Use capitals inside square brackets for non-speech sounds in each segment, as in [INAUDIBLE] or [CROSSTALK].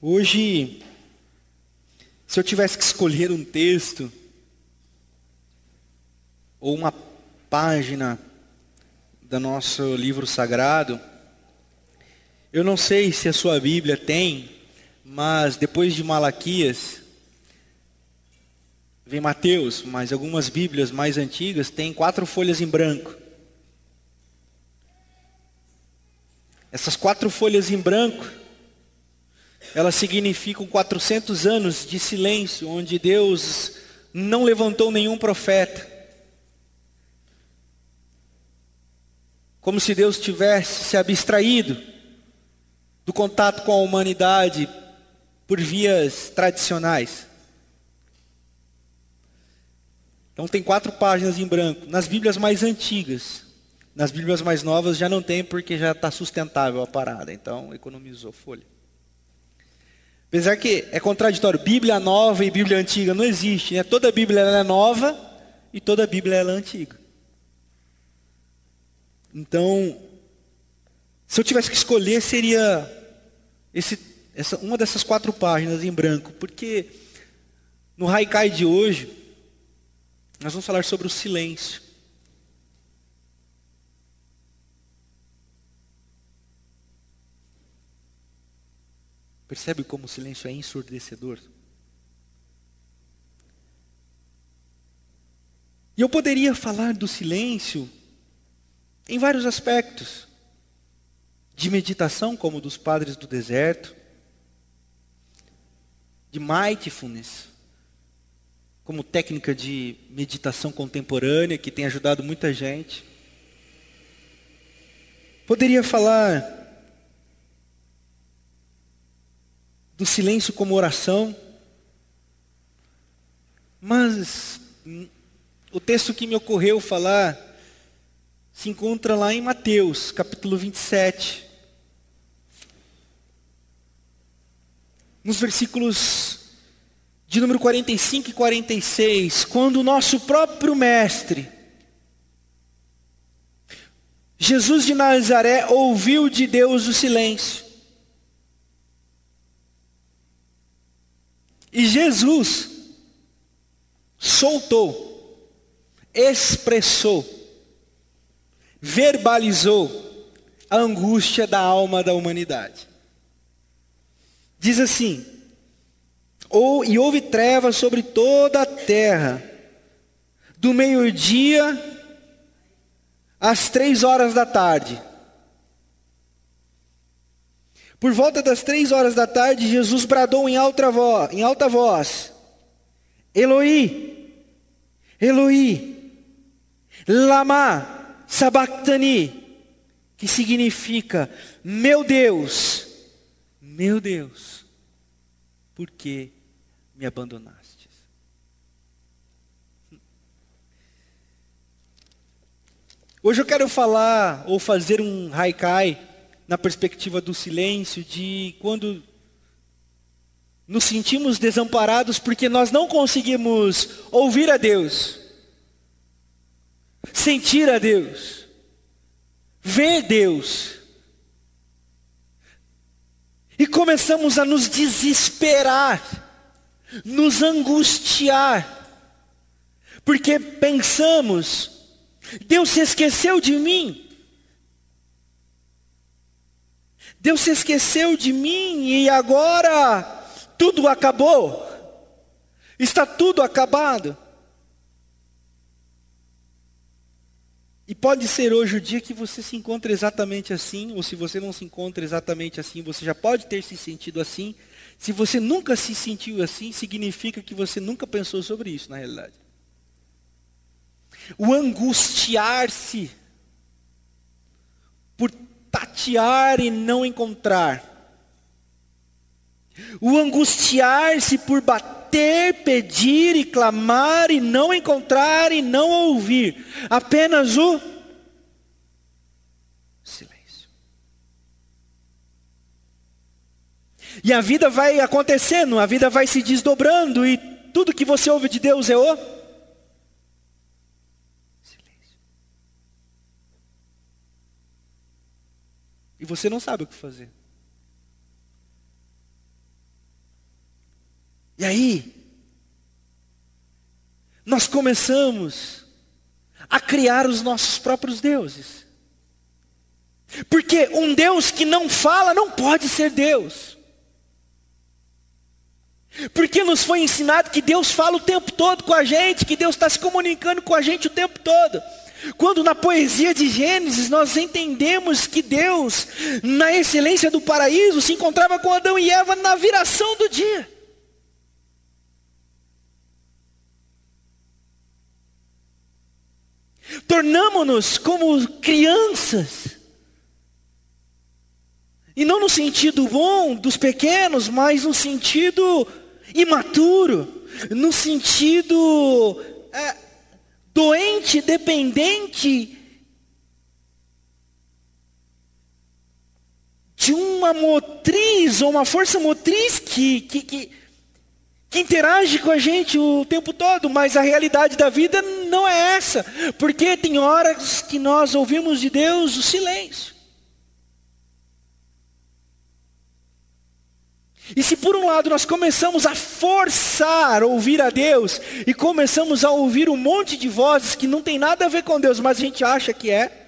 Hoje, se eu tivesse que escolher um texto ou uma página do nosso livro sagrado, eu não sei se a sua Bíblia tem, mas depois de Malaquias, vem Mateus, mas algumas Bíblias mais antigas têm quatro folhas em branco. Essas quatro folhas em branco, elas significam 400 anos de silêncio, onde Deus não levantou nenhum profeta. Como se Deus tivesse se abstraído do contato com a humanidade por vias tradicionais. Então tem quatro páginas em branco. Nas Bíblias mais antigas, nas Bíblias mais novas já não tem porque já está sustentável a parada. Então economizou folha. Apesar que é contraditório, Bíblia nova e Bíblia antiga não existe, né? Toda Bíblia é nova e toda Bíblia é antiga. Então, se eu tivesse que escolher, seria esse, essa, uma dessas quatro páginas em branco, porque no Haikai de hoje, nós vamos falar sobre o silêncio. Percebe como o silêncio é ensurdecedor? E eu poderia falar do silêncio em vários aspectos. De meditação, como dos padres do deserto, de mindfulness, como técnica de meditação contemporânea que tem ajudado muita gente. Poderia falar do silêncio como oração, mas o texto que me ocorreu falar se encontra lá em Mateus, capítulo 27. Nos versículos de número 45 e 46, quando o nosso próprio mestre, Jesus de Nazaré, ouviu de Deus o silêncio. E Jesus soltou, expressou, verbalizou a angústia da alma da humanidade. Diz assim: ou, e houve trevas sobre toda a terra, do meio-dia às três horas da tarde. Por volta das três horas da tarde, Jesus bradou em alta voz, em alta voz Eloi, Eloi, lama sabachthani, que significa, meu Deus, meu Deus, por que me abandonastes? Hoje eu quero falar ou fazer um haikai na perspectiva do silêncio, de quando nos sentimos desamparados porque nós não conseguimos ouvir a Deus sentir a Deus, ver Deus. E começamos a nos desesperar, nos angustiar, porque pensamos, Deus se esqueceu de mim. Deus se esqueceu de mim e agora tudo acabou. Está tudo acabado. E pode ser hoje o dia que você se encontra exatamente assim, ou se você não se encontra exatamente assim, você já pode ter se sentido assim. Se você nunca se sentiu assim, significa que você nunca pensou sobre isso na realidade. O angustiar-se por tatear e não encontrar. O angustiar-se por bater, pedir e clamar e não encontrar e não ouvir. Apenas o silêncio. E a vida vai acontecendo, a vida vai se desdobrando e tudo que você ouve de Deus é o silêncio. Você não sabe o que fazer. E aí, nós começamos a criar os nossos próprios deuses. Porque um Deus que não fala não pode ser Deus. Porque nos foi ensinado que Deus fala o tempo todo com a gente, que Deus está se comunicando com a gente o tempo todo. Quando na poesia de Gênesis nós entendemos que Deus, na excelência do paraíso, se encontrava com Adão e Eva na viração do dia. Tornamos-nos como crianças. E não no sentido bom dos pequenos, mas no sentido imaturo, no sentido é, doente, dependente de uma motriz ou uma força motriz que, que, que, que, interage com a gente o tempo todo, mas a realidade da vida não é essa, porque tem horas que nós ouvimos de Deus o silêncio. E se por um lado nós começamos a forçar ouvir a Deus e começamos a ouvir um monte de vozes que não tem nada a ver com Deus, mas a gente acha que é,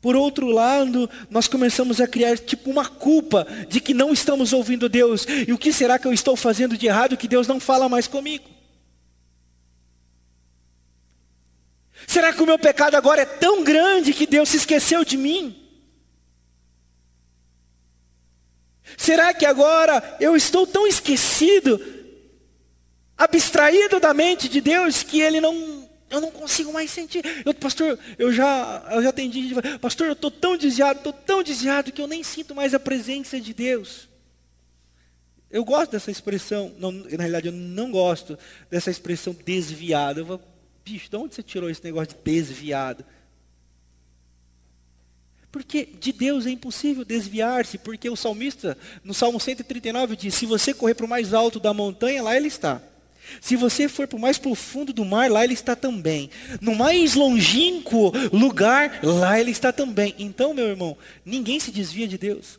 por outro lado, nós começamos a criar tipo uma culpa de que não estamos ouvindo Deus. E o que será que eu estou fazendo de errado que Deus não fala mais comigo? Será que o meu pecado agora é tão grande que Deus se esqueceu de mim? Será que agora eu estou tão esquecido, abstraído da mente de Deus, que Ele não, eu não consigo mais sentir? Eu, pastor, eu já, eu já atendi, pastor, eu estou tão desviado, estou tão desviado que eu nem sinto mais a presença de Deus. Eu gosto dessa expressão, não, na realidade eu não gosto dessa expressão desviado. Eu vou, bicho, de onde você tirou esse negócio de desviado? Porque de Deus é impossível desviar-se, porque o salmista, no Salmo 139, diz: Se você correr para o mais alto da montanha, lá ele está. Se você for para o mais profundo do mar, lá ele está também. No mais longínquo lugar, lá ele está também. Então, meu irmão, ninguém se desvia de Deus.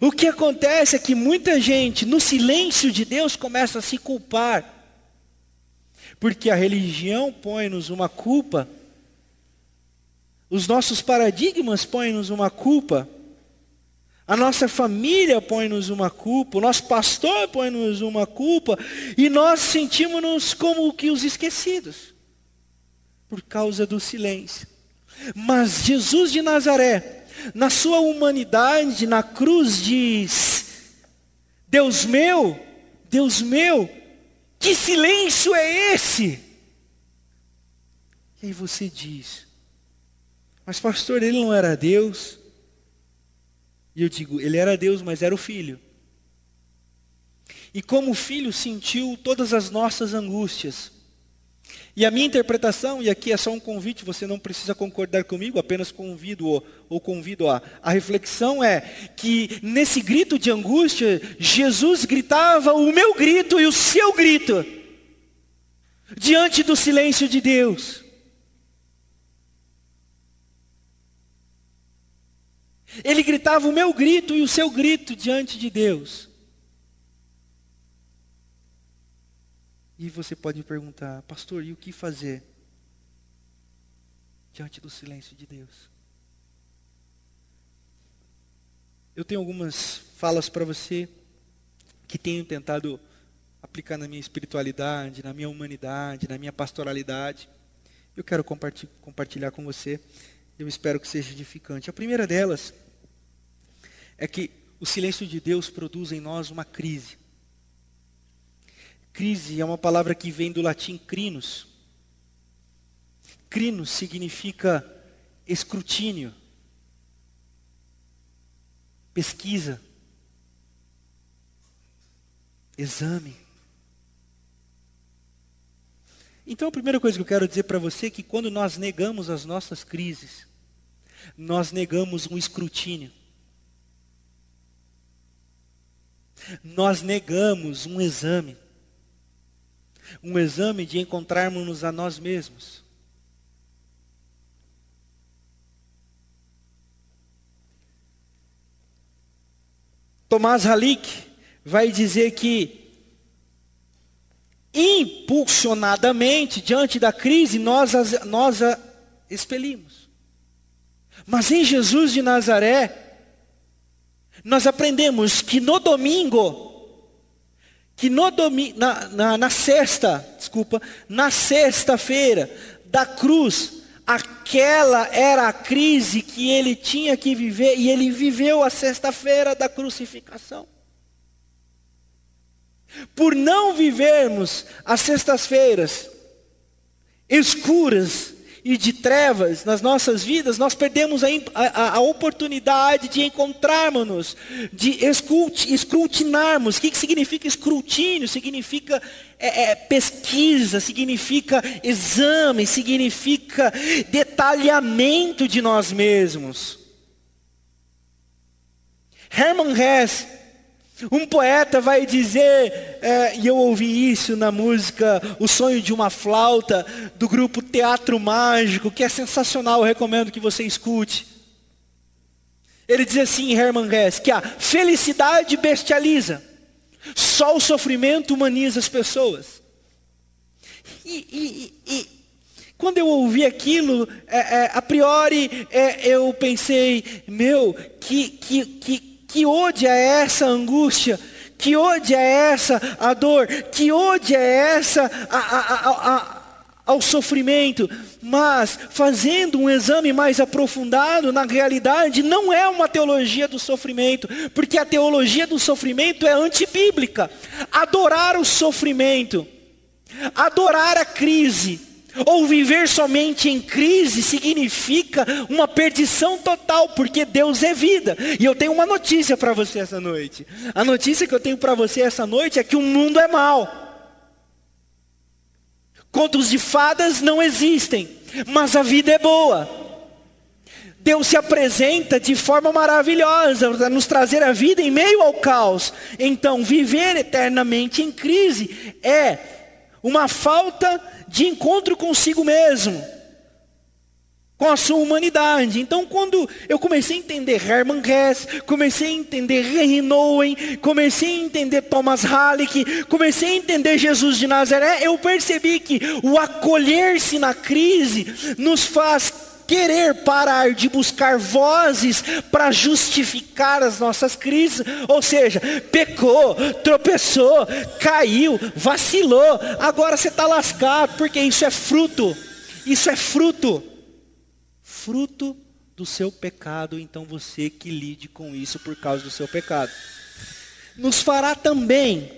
O que acontece é que muita gente, no silêncio de Deus, começa a se culpar. Porque a religião põe-nos uma culpa os nossos paradigmas põem-nos uma culpa. A nossa família põe-nos uma culpa, o nosso pastor põe-nos uma culpa, e nós sentimos-nos como que os esquecidos, por causa do silêncio. Mas Jesus de Nazaré, na sua humanidade, na cruz, diz: Deus meu, Deus meu, que silêncio é esse? E aí você diz: mas pastor, ele não era Deus. E eu digo, ele era Deus, mas era o filho. E como filho sentiu todas as nossas angústias. E a minha interpretação, e aqui é só um convite, você não precisa concordar comigo, apenas convido ou, ou convido a. A reflexão é que nesse grito de angústia, Jesus gritava o meu grito e o seu grito diante do silêncio de Deus. Ele gritava o meu grito e o seu grito diante de Deus. E você pode me perguntar, pastor, e o que fazer diante do silêncio de Deus? Eu tenho algumas falas para você que tenho tentado aplicar na minha espiritualidade, na minha humanidade, na minha pastoralidade. Eu quero compartilhar com você. Eu espero que seja edificante. A primeira delas é que o silêncio de Deus produz em nós uma crise. Crise é uma palavra que vem do latim crinos. Crinos significa escrutínio, pesquisa, exame. Então a primeira coisa que eu quero dizer para você é que quando nós negamos as nossas crises, nós negamos um escrutínio. Nós negamos um exame. Um exame de encontrarmos-nos a nós mesmos. Tomás Halik vai dizer que impulsionadamente diante da crise nós, nós a expelimos. Mas em Jesus de Nazaré, nós aprendemos que no domingo, que no domingo, na, na, na sexta, desculpa, na sexta-feira da cruz, aquela era a crise que ele tinha que viver e ele viveu a sexta-feira da crucificação. Por não vivermos as sextas-feiras escuras e de trevas nas nossas vidas, nós perdemos a, a, a oportunidade de encontrarmos-nos, de escrutinarmos. O que, que significa escrutínio? Significa é, é, pesquisa, significa exame, significa detalhamento de nós mesmos. Hermann Hesse um poeta vai dizer, é, e eu ouvi isso na música O Sonho de uma Flauta, do grupo Teatro Mágico, que é sensacional, eu recomendo que você escute. Ele diz assim, Hermann Hesse, que a felicidade bestializa, só o sofrimento humaniza as pessoas. E, e, e quando eu ouvi aquilo, é, é, a priori é, eu pensei, meu, que, que, que que ode é essa angústia? Que ode é essa a dor? Que ode é essa a, a, a, ao sofrimento? Mas fazendo um exame mais aprofundado, na realidade, não é uma teologia do sofrimento, porque a teologia do sofrimento é antibíblica. Adorar o sofrimento, adorar a crise, ou viver somente em crise significa uma perdição total, porque Deus é vida. E eu tenho uma notícia para você essa noite. A notícia que eu tenho para você essa noite é que o mundo é mau. Contos de fadas não existem, mas a vida é boa. Deus se apresenta de forma maravilhosa para nos trazer a vida em meio ao caos. Então, viver eternamente em crise é uma falta de encontro consigo mesmo, com a sua humanidade. Então, quando eu comecei a entender Hermann Hesse, comecei a entender Henry Nouwen, comecei a entender Thomas Halleck, comecei a entender Jesus de Nazaré, eu percebi que o acolher-se na crise nos faz querer parar de buscar vozes para justificar as nossas crises, ou seja, pecou, tropeçou, caiu, vacilou, agora você está lascado, porque isso é fruto, isso é fruto, fruto do seu pecado, então você que lide com isso por causa do seu pecado. Nos fará também,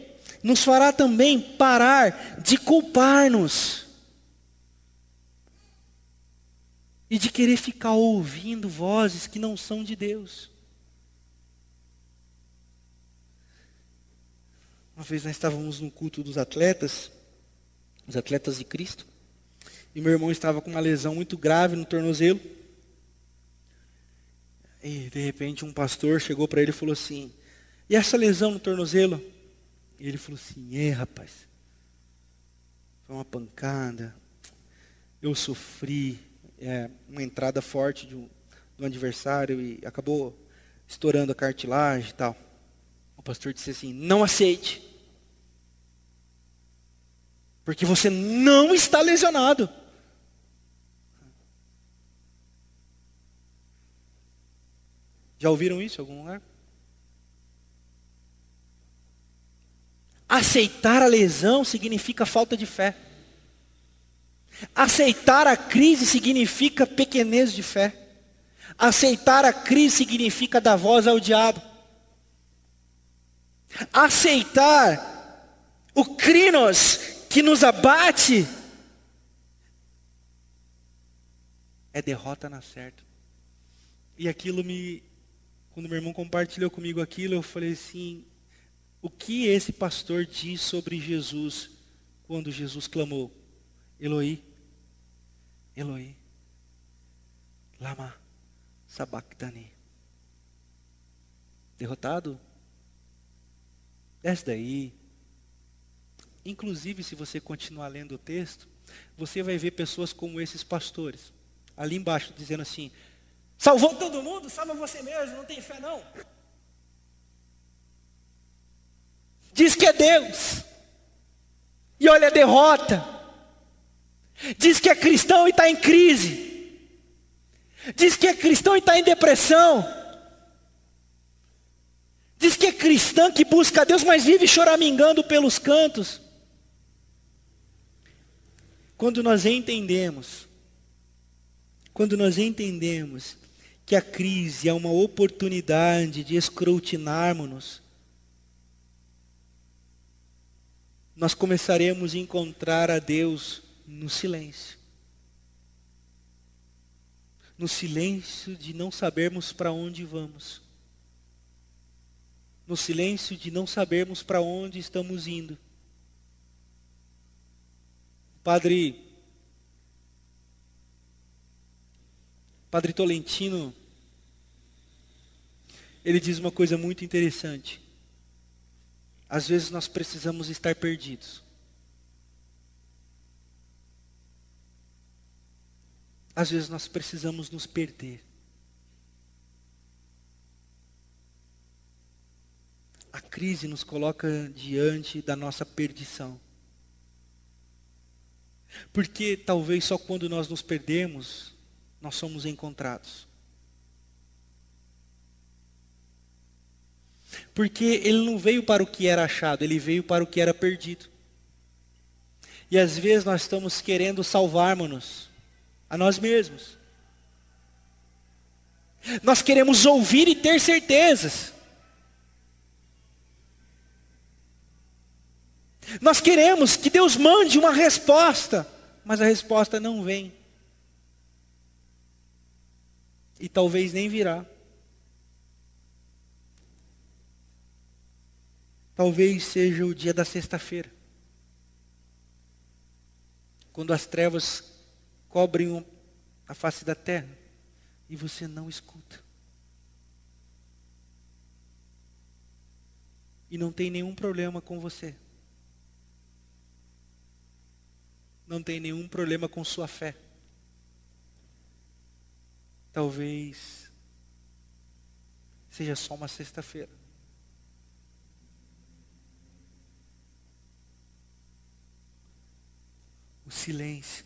nos fará também parar de culpar-nos e de querer ficar ouvindo vozes que não são de Deus. Uma vez nós estávamos no culto dos atletas, os atletas de Cristo, e meu irmão estava com uma lesão muito grave no tornozelo. E de repente um pastor chegou para ele e falou assim: E essa lesão no tornozelo? E ele falou assim: É, rapaz, foi uma pancada, eu sofri, é, uma entrada forte de um, do adversário e acabou estourando a cartilagem e tal. O pastor disse assim: não aceite. Porque você não está lesionado. Já ouviram isso em algum lugar? Aceitar a lesão significa falta de fé. Aceitar a crise significa pequenez de fé. Aceitar a crise significa dar voz ao diabo. Aceitar o crinos que nos abate é derrota na certa. E aquilo me, quando meu irmão compartilhou comigo aquilo, eu falei assim: o que esse pastor diz sobre Jesus quando Jesus clamou? Eloi, Eloi, lama sabachthani. Derrotado? Desce daí. Inclusive, se você continuar lendo o texto, você vai ver pessoas como esses pastores, ali embaixo, dizendo assim: salvou todo mundo, salva você mesmo, não tem fé não. Diz que é Deus. E olha a derrota. Diz que é cristão e está em crise. Diz que é cristão e está em depressão. Diz que é cristã que busca a Deus, mas vive choramingando pelos cantos. Quando nós entendemos, quando nós entendemos que a crise é uma oportunidade de escrutinarmos-nos, nós começaremos a encontrar a Deus no silêncio. No silêncio de não sabermos para onde vamos. No silêncio de não sabermos para onde estamos indo. Padre Padre Tolentino ele diz uma coisa muito interessante. Às vezes nós precisamos estar perdidos. Às vezes nós precisamos nos perder. A crise nos coloca diante da nossa perdição. Porque talvez só quando nós nos perdemos, nós somos encontrados. Porque ele não veio para o que era achado, ele veio para o que era perdido. E às vezes nós estamos querendo salvarmos-nos a nós mesmos. Nós queremos ouvir e ter certezas. Nós queremos que Deus mande uma resposta, mas a resposta não vem. E talvez nem virá. Talvez seja o dia da sexta-feira. Quando as trevas cobrem a face da terra e você não escuta. E não tem nenhum problema com você. Não tem nenhum problema com sua fé. Talvez seja só uma sexta-feira. O silêncio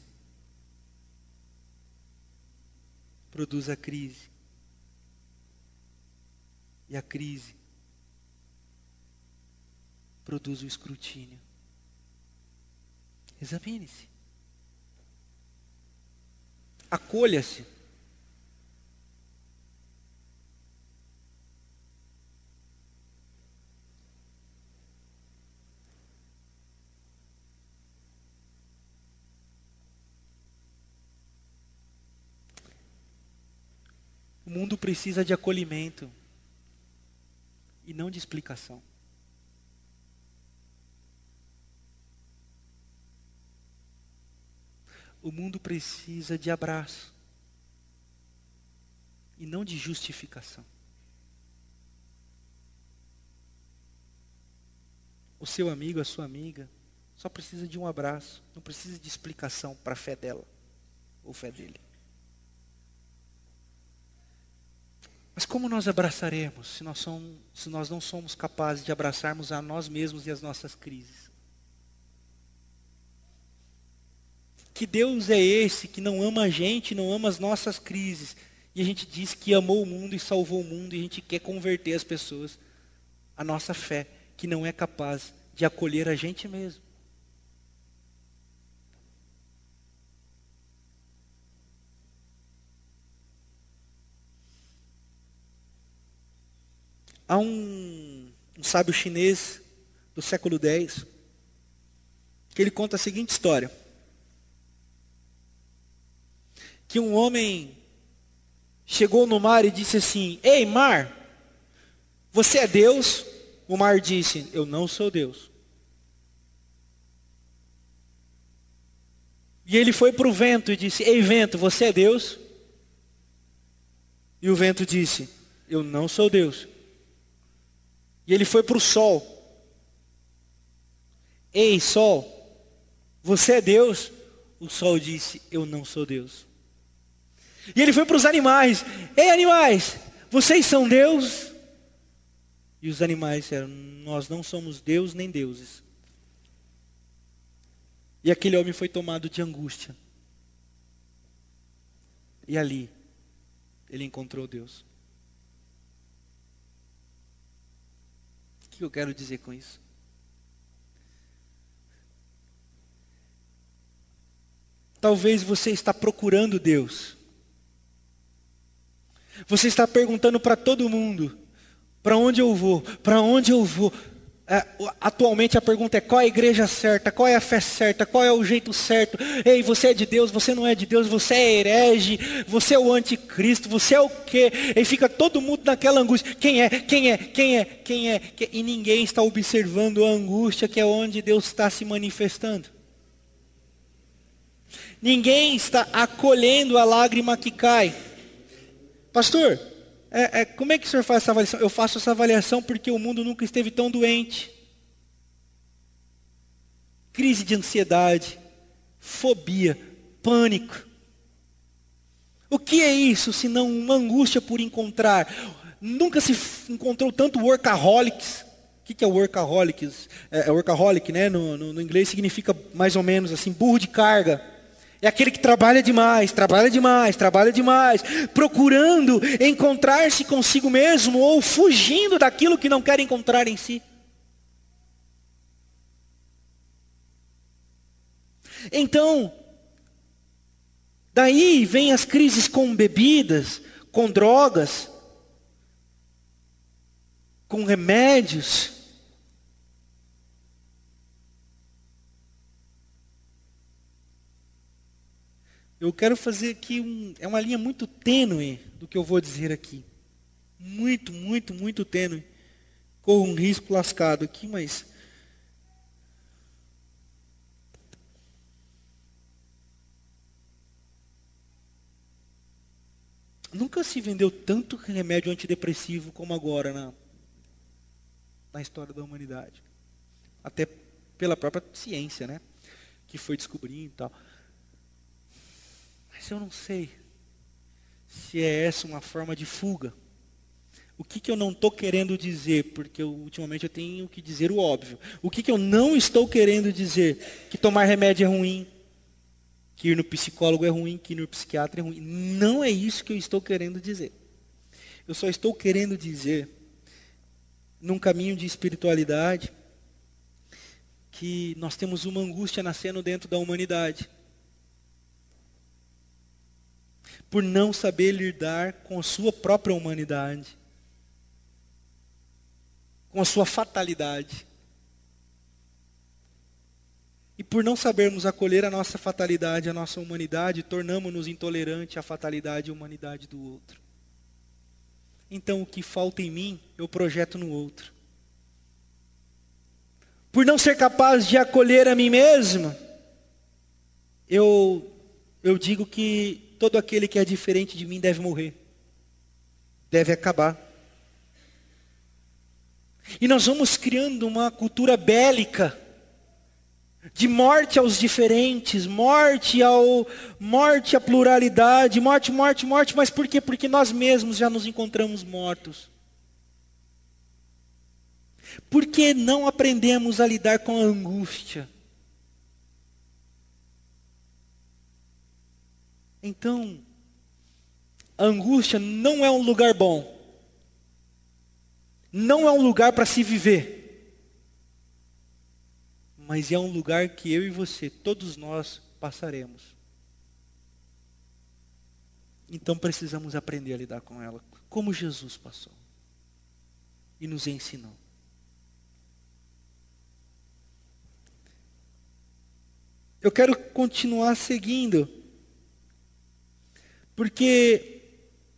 produz a crise. E a crise produz o escrutínio. Examine-se. Acolha-se. O mundo precisa de acolhimento e não de explicação. O mundo precisa de abraço e não de justificação. O seu amigo, a sua amiga, só precisa de um abraço, não precisa de explicação para a fé dela ou fé dele. Mas como nós abraçaremos se nós, somos, se nós não somos capazes de abraçarmos a nós mesmos e as nossas crises? Que Deus é esse que não ama a gente, não ama as nossas crises, e a gente diz que amou o mundo e salvou o mundo, e a gente quer converter as pessoas à nossa fé, que não é capaz de acolher a gente mesmo. Há um, um sábio chinês do século X que ele conta a seguinte história: que um homem chegou no mar e disse assim: Ei, mar, você é Deus? O mar disse: Eu não sou Deus. E ele foi para o vento e disse: Ei, vento, você é Deus? E o vento disse: Eu não sou Deus. E ele foi para o sol. Ei, sol, você é Deus? O sol disse: Eu não sou Deus. E ele foi para os animais: Ei, animais, vocês são Deus? E os animais disseram: Nós não somos Deus nem deuses. E aquele homem foi tomado de angústia. E ali, ele encontrou Deus. Que eu quero dizer com isso? Talvez você está procurando Deus. Você está perguntando para todo mundo: para onde eu vou? Para onde eu vou? É, atualmente a pergunta é qual é a igreja certa, qual é a fé certa, qual é o jeito certo. Ei, você é de Deus, você não é de Deus, você é herege, você é o anticristo, você é o quê? E fica todo mundo naquela angústia. Quem é? Quem é? Quem é? Quem é? E ninguém está observando a angústia que é onde Deus está se manifestando. Ninguém está acolhendo a lágrima que cai. Pastor, é, é, como é que o senhor faz essa avaliação? Eu faço essa avaliação porque o mundo nunca esteve tão doente. Crise de ansiedade, fobia, pânico. O que é isso se não uma angústia por encontrar? Nunca se encontrou tanto workaholics. O que é workaholics? É, é workaholic, né? No, no, no inglês significa mais ou menos assim, burro de carga. É aquele que trabalha demais, trabalha demais, trabalha demais, procurando encontrar-se consigo mesmo ou fugindo daquilo que não quer encontrar em si. Então, daí vem as crises com bebidas, com drogas, com remédios. Eu quero fazer aqui um, é uma linha muito tênue do que eu vou dizer aqui. Muito, muito, muito tênue. Corro um risco lascado aqui, mas Nunca se vendeu tanto remédio antidepressivo como agora na, na história da humanidade. Até pela própria ciência, né? Que foi descobrindo e tal. Mas eu não sei se é essa uma forma de fuga. O que, que eu não estou querendo dizer? Porque eu, ultimamente eu tenho que dizer o óbvio. O que, que eu não estou querendo dizer? Que tomar remédio é ruim, que ir no psicólogo é ruim, que ir no psiquiatra é ruim. Não é isso que eu estou querendo dizer. Eu só estou querendo dizer, num caminho de espiritualidade, que nós temos uma angústia nascendo dentro da humanidade por não saber lidar com a sua própria humanidade, com a sua fatalidade. E por não sabermos acolher a nossa fatalidade, a nossa humanidade, tornamos-nos intolerantes à fatalidade e humanidade do outro. Então o que falta em mim, eu projeto no outro. Por não ser capaz de acolher a mim mesmo, eu, eu digo que todo aquele que é diferente de mim deve morrer, deve acabar. E nós vamos criando uma cultura bélica de morte aos diferentes, morte ao morte à pluralidade, morte, morte, morte, mas por quê? Porque nós mesmos já nos encontramos mortos. Por que não aprendemos a lidar com a angústia? Então, a angústia não é um lugar bom. Não é um lugar para se viver. Mas é um lugar que eu e você, todos nós, passaremos. Então precisamos aprender a lidar com ela, como Jesus passou e nos ensinou. Eu quero continuar seguindo porque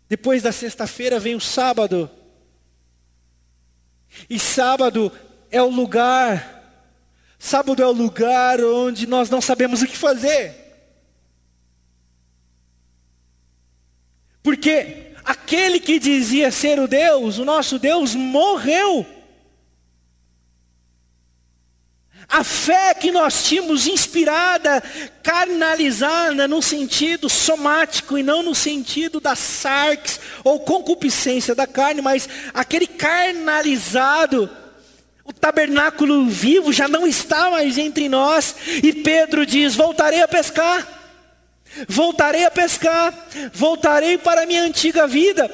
depois da sexta-feira vem o sábado. E sábado é o lugar, sábado é o lugar onde nós não sabemos o que fazer. Porque aquele que dizia ser o Deus, o nosso Deus, morreu. A fé que nós tínhamos inspirada, carnalizada no sentido somático e não no sentido da sarx ou concupiscência da carne, mas aquele carnalizado, o tabernáculo vivo já não está mais entre nós. E Pedro diz: Voltarei a pescar, voltarei a pescar, voltarei para a minha antiga vida.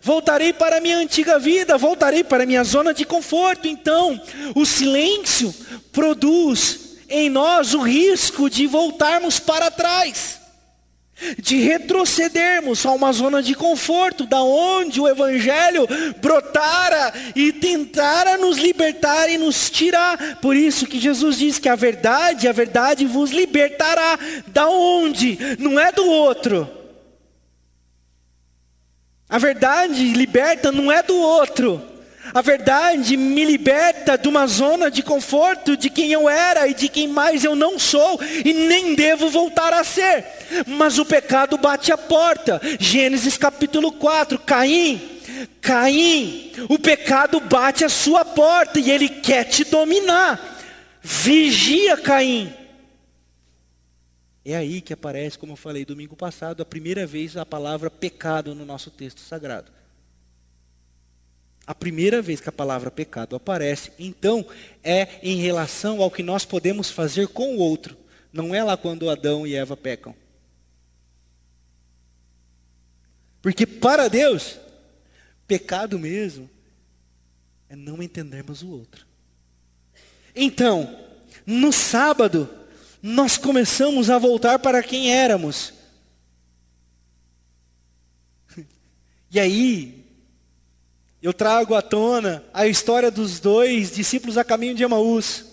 Voltarei para a minha antiga vida, voltarei para a minha zona de conforto. Então, o silêncio produz em nós o risco de voltarmos para trás, de retrocedermos a uma zona de conforto, da onde o evangelho brotara e tentara nos libertar e nos tirar. Por isso que Jesus diz que a verdade, a verdade vos libertará. Da onde? Não é do outro. A verdade liberta não é do outro. A verdade me liberta de uma zona de conforto de quem eu era e de quem mais eu não sou e nem devo voltar a ser. Mas o pecado bate a porta. Gênesis capítulo 4, Caim, Caim, o pecado bate a sua porta e ele quer te dominar. Vigia, Caim. É aí que aparece, como eu falei domingo passado, a primeira vez a palavra pecado no nosso texto sagrado. A primeira vez que a palavra pecado aparece, então, é em relação ao que nós podemos fazer com o outro. Não é lá quando Adão e Eva pecam. Porque para Deus, pecado mesmo é não entendermos o outro. Então, no sábado, nós começamos a voltar para quem éramos. [LAUGHS] E aí, eu trago à tona a história dos dois discípulos a caminho de Emaús.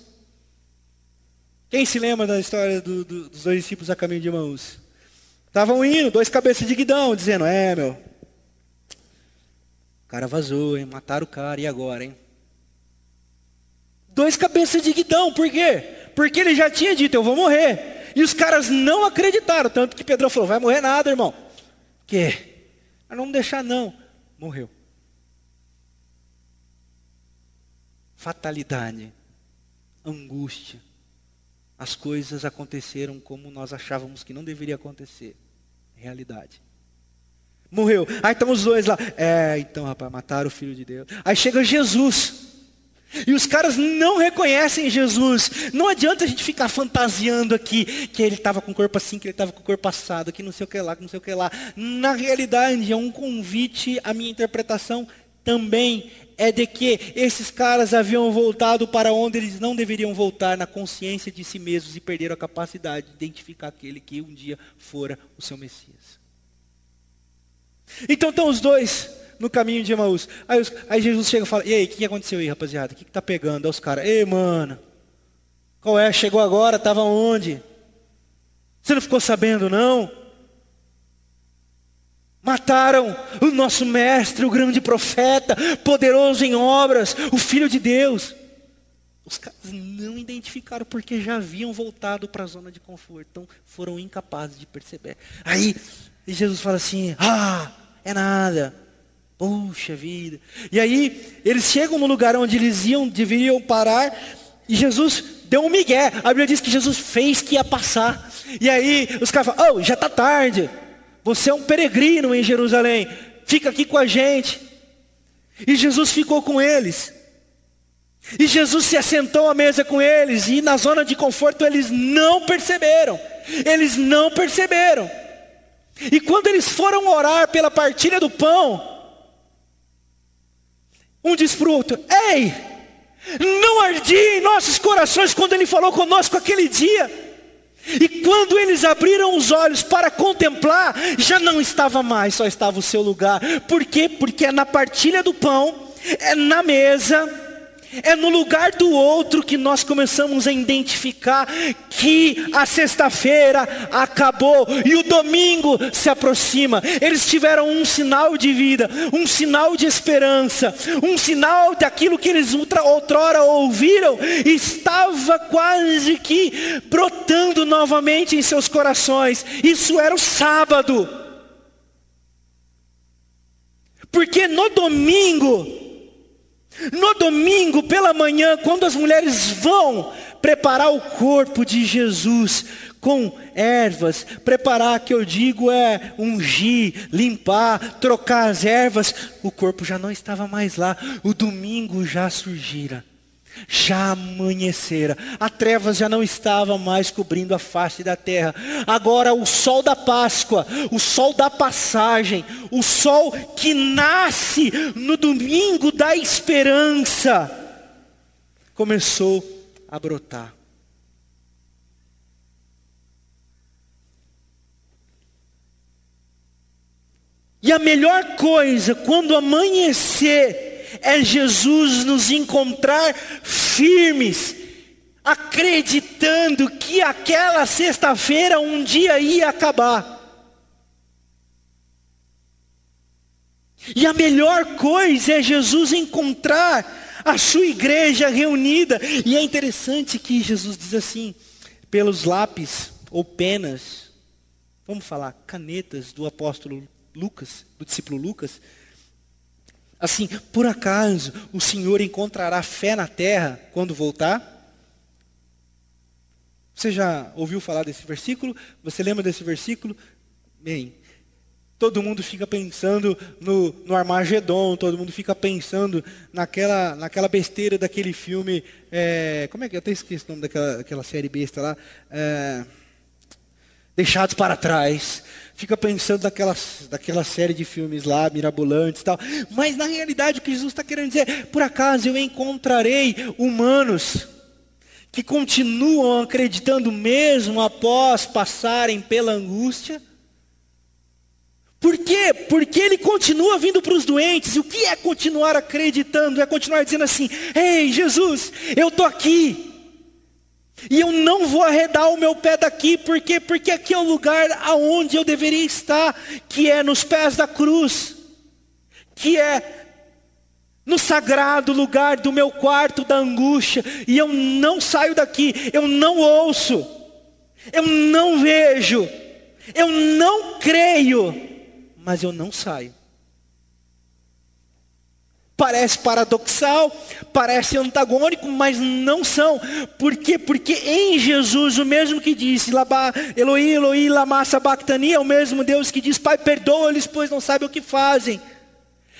Quem se lembra da história do, do, dos dois discípulos a caminho de Emaús? Estavam indo, dois cabeças de guidão, dizendo: É, meu, o cara vazou, hein? Mataram o cara, e agora, hein? Dois cabeças de guidão, por quê? porque ele já tinha dito: Eu vou morrer. E os caras não acreditaram, tanto que Pedro falou: Vai morrer nada, irmão. Que? Mas não deixar, não. Morreu. Fatalidade, angústia. As coisas aconteceram como nós achávamos que não deveria acontecer. Realidade. Morreu. Aí estão os dois lá. É, então, rapaz, mataram o filho de Deus. Aí chega Jesus. E os caras não reconhecem Jesus. Não adianta a gente ficar fantasiando aqui que ele estava com o corpo assim, que ele estava com o corpo passado, que não sei o que lá, que não sei o que lá. Na realidade, é um convite, a minha interpretação também é de que esses caras haviam voltado para onde eles não deveriam voltar, na consciência de si mesmos, e perderam a capacidade de identificar aquele que um dia fora o seu Messias. Então estão os dois no caminho de Emaús. Aí, os, aí Jesus chega e fala: E aí, o que, aconteceu aí, rapaziada? O que, que tá pegando? Aí os caras: Ei, mano, qual é? Chegou agora? Estava onde? Você não ficou sabendo, não? Mataram o nosso mestre, o grande profeta, poderoso em obras, o Filho de Deus. Os caras não identificaram porque já haviam voltado para a zona de conforto, então foram incapazes de perceber. Aí Jesus fala assim: Ah, é nada. Puxa vida. E aí, eles chegam no lugar onde eles iam, deveriam parar, e Jesus deu um migué. A Bíblia diz que Jesus fez que ia passar. E aí, os caras falam: Oh, já está tarde. Você é um peregrino em Jerusalém. Fica aqui com a gente. E Jesus ficou com eles. E Jesus se assentou à mesa com eles. E na zona de conforto eles não perceberam. Eles não perceberam. E quando eles foram orar pela partilha do pão, um diz para o outro: Ei, não ardia em nossos corações quando ele falou conosco aquele dia. E quando eles abriram os olhos para contemplar, já não estava mais, só estava o seu lugar. Por quê? Porque é na partilha do pão, é na mesa, é no lugar do outro que nós começamos a identificar que a sexta-feira acabou e o domingo se aproxima. Eles tiveram um sinal de vida, um sinal de esperança, um sinal daquilo que eles outrora ouviram, estava quase que brotando novamente em seus corações. Isso era o sábado. Porque no domingo, no domingo pela manhã, quando as mulheres vão preparar o corpo de Jesus com ervas. Preparar, que eu digo, é ungir, limpar, trocar as ervas. O corpo já não estava mais lá. O domingo já surgira. Já amanhecera, a trevas já não estava mais cobrindo a face da terra. Agora o sol da Páscoa, o sol da passagem, o sol que nasce no domingo da esperança, começou a brotar. E a melhor coisa, quando amanhecer, é Jesus nos encontrar firmes, acreditando que aquela sexta-feira um dia ia acabar. E a melhor coisa é Jesus encontrar a sua igreja reunida. E é interessante que Jesus diz assim, pelos lápis ou penas, vamos falar, canetas do apóstolo Lucas, do discípulo Lucas, assim, por acaso o Senhor encontrará fé na terra quando voltar? Você já ouviu falar desse versículo? Você lembra desse versículo? Bem, todo mundo fica pensando no, no Armagedon, todo mundo fica pensando naquela, naquela besteira daquele filme. É, como é que eu até esqueci o nome daquela, daquela série besta lá? É, Deixados para trás fica pensando daquela, daquela série de filmes lá, mirabolantes e tal. Mas na realidade o que Jesus está querendo dizer, por acaso eu encontrarei humanos que continuam acreditando mesmo após passarem pela angústia? Por quê? Porque ele continua vindo para os doentes. E o que é continuar acreditando? É continuar dizendo assim: Ei, Jesus, eu estou aqui. E eu não vou arredar o meu pé daqui, por quê? Porque aqui é o lugar aonde eu deveria estar, que é nos pés da cruz, que é no sagrado lugar do meu quarto da angústia, e eu não saio daqui, eu não ouço, eu não vejo, eu não creio, mas eu não saio. Parece paradoxal, parece antagônico, mas não são. Por quê? Porque em Jesus, o mesmo que disse, Eloí, Eloí, lama sabachthani, é o mesmo Deus que diz, Pai, perdoa-lhes, pois não sabem o que fazem.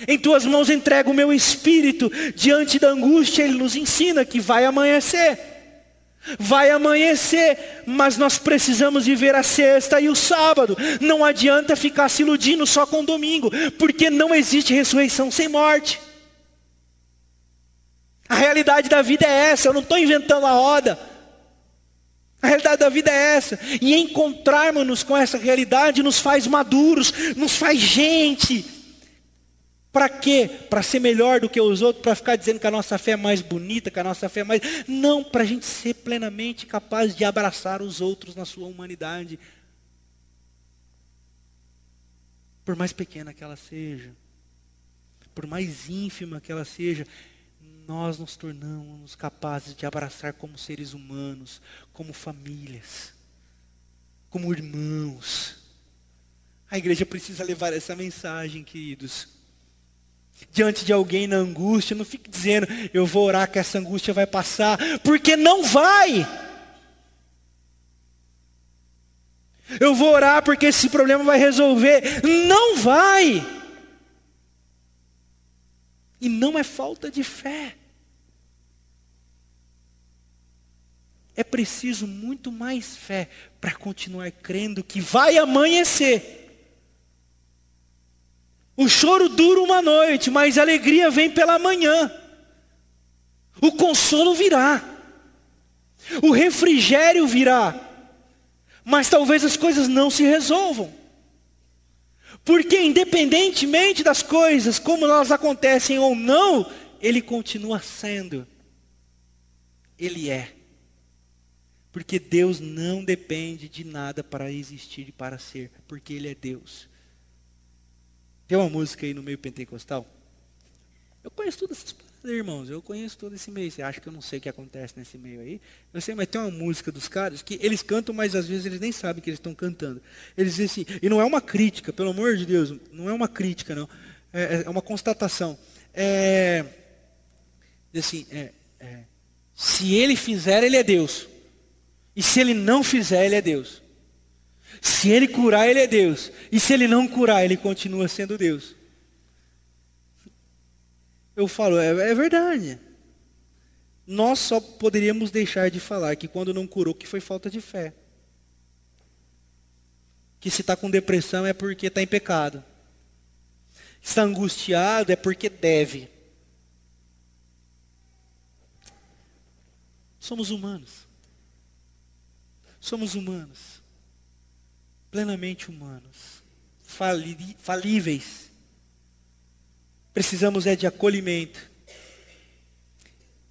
Em tuas mãos entrego o meu espírito, diante da angústia, Ele nos ensina que vai amanhecer. Vai amanhecer, mas nós precisamos viver a sexta e o sábado. Não adianta ficar se iludindo só com o domingo, porque não existe ressurreição sem morte. A realidade da vida é essa, eu não estou inventando a roda. A realidade da vida é essa. E encontrarmos-nos com essa realidade nos faz maduros, nos faz gente. Para quê? Para ser melhor do que os outros, para ficar dizendo que a nossa fé é mais bonita, que a nossa fé é mais. Não, para a gente ser plenamente capaz de abraçar os outros na sua humanidade. Por mais pequena que ela seja, por mais ínfima que ela seja, nós nos tornamos capazes de abraçar como seres humanos, como famílias, como irmãos. A igreja precisa levar essa mensagem, queridos. Diante de alguém na angústia, não fique dizendo, eu vou orar que essa angústia vai passar, porque não vai. Eu vou orar porque esse problema vai resolver. Não vai. E não é falta de fé. É preciso muito mais fé para continuar crendo que vai amanhecer. O choro dura uma noite, mas a alegria vem pela manhã. O consolo virá. O refrigério virá. Mas talvez as coisas não se resolvam. Porque independentemente das coisas, como elas acontecem ou não, ele continua sendo. Ele é. Porque Deus não depende de nada para existir e para ser, porque Ele é Deus. Tem uma música aí no meio pentecostal? Eu conheço todas essas paradas, irmãos. Eu conheço todo esse meio. Você acha que eu não sei o que acontece nesse meio aí? Eu sei, mas tem uma música dos caras que eles cantam, mas às vezes eles nem sabem que eles estão cantando. Eles dizem assim, e não é uma crítica, pelo amor de Deus, não é uma crítica, não. É, é uma constatação. É, assim, é, é, Se ele fizer, ele é Deus. E se ele não fizer, ele é Deus. Se ele curar, ele é Deus. E se ele não curar, ele continua sendo Deus. Eu falo, é, é verdade. Nós só poderíamos deixar de falar que quando não curou, que foi falta de fé. Que se está com depressão é porque está em pecado. Está angustiado é porque deve. Somos humanos. Somos humanos. Plenamente humanos. Fali falíveis. Precisamos é de acolhimento.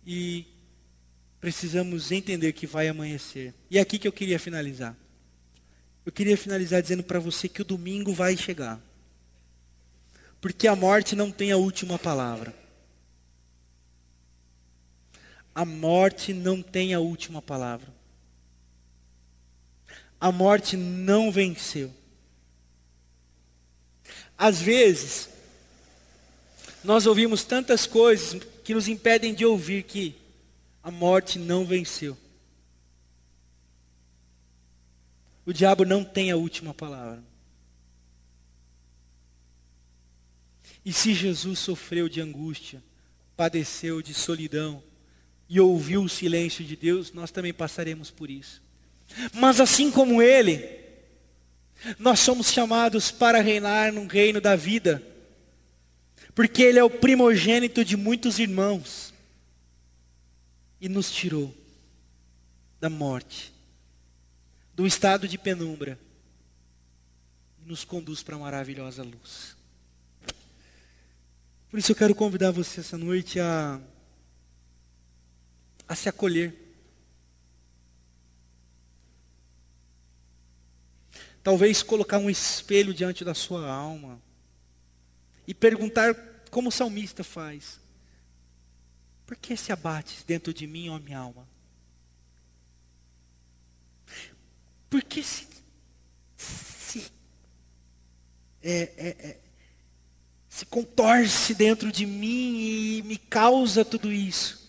E precisamos entender que vai amanhecer. E é aqui que eu queria finalizar. Eu queria finalizar dizendo para você que o domingo vai chegar. Porque a morte não tem a última palavra. A morte não tem a última palavra. A morte não venceu. Às vezes, nós ouvimos tantas coisas que nos impedem de ouvir que a morte não venceu. O diabo não tem a última palavra. E se Jesus sofreu de angústia, padeceu de solidão e ouviu o silêncio de Deus, nós também passaremos por isso. Mas assim como ele, nós somos chamados para reinar no reino da vida, porque ele é o primogênito de muitos irmãos e nos tirou da morte, do estado de penumbra, e nos conduz para a maravilhosa luz. Por isso eu quero convidar você essa noite a, a se acolher. Talvez colocar um espelho diante da sua alma e perguntar como o salmista faz: Por que se abates dentro de mim, ó minha alma? Por que se, se é, é, é, se contorce dentro de mim e me causa tudo isso.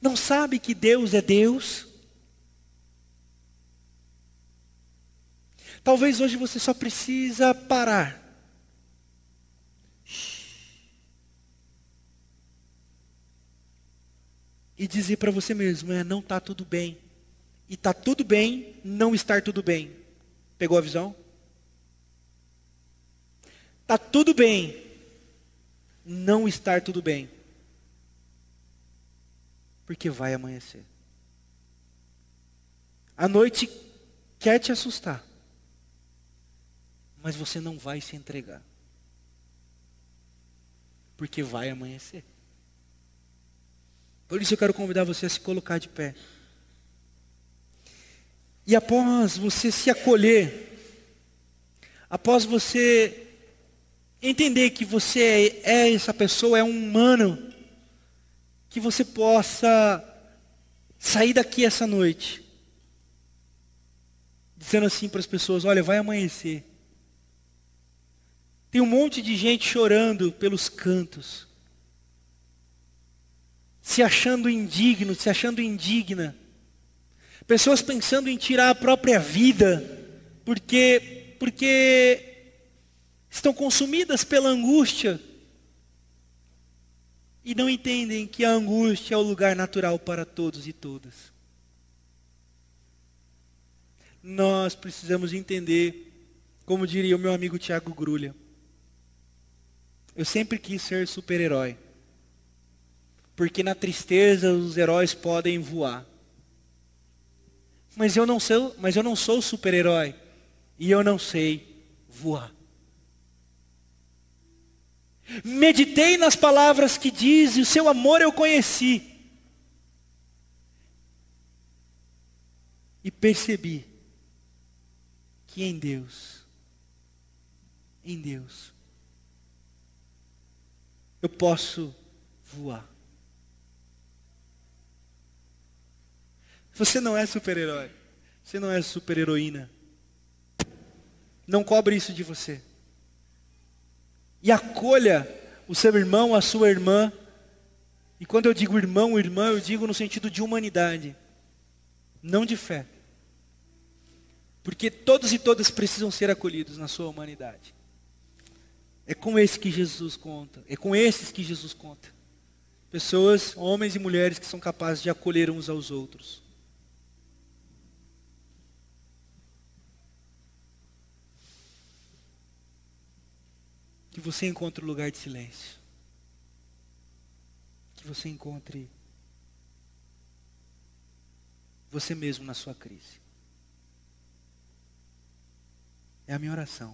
Não sabe que Deus é Deus? Talvez hoje você só precisa parar. E dizer para você mesmo, é, não está tudo bem. E está tudo bem não estar tudo bem. Pegou a visão? Está tudo bem não estar tudo bem. Porque vai amanhecer. A noite quer te assustar. Mas você não vai se entregar. Porque vai amanhecer. Por isso eu quero convidar você a se colocar de pé. E após você se acolher, após você entender que você é essa pessoa, é um humano, que você possa sair daqui essa noite, dizendo assim para as pessoas: olha, vai amanhecer. Tem um monte de gente chorando pelos cantos, se achando indigno, se achando indigna. Pessoas pensando em tirar a própria vida, porque, porque estão consumidas pela angústia e não entendem que a angústia é o lugar natural para todos e todas. Nós precisamos entender, como diria o meu amigo Tiago Grulha, eu sempre quis ser super-herói. Porque na tristeza os heróis podem voar. Mas eu não sou, mas eu não sou super-herói e eu não sei voar. Meditei nas palavras que diz, e o seu amor eu conheci. E percebi que em Deus, em Deus, eu posso voar. Você não é super-herói. Você não é super-heroína. Não cobre isso de você e acolha o seu irmão, a sua irmã, E quando eu digo irmão, irmã, eu digo no sentido de humanidade, não de fé. Porque todos e todas precisam ser acolhidos na sua humanidade. É com esse que Jesus conta, é com esses que Jesus conta. Pessoas, homens e mulheres que são capazes de acolher uns aos outros. Que você encontre um lugar de silêncio. Que você encontre você mesmo na sua crise. É a minha oração.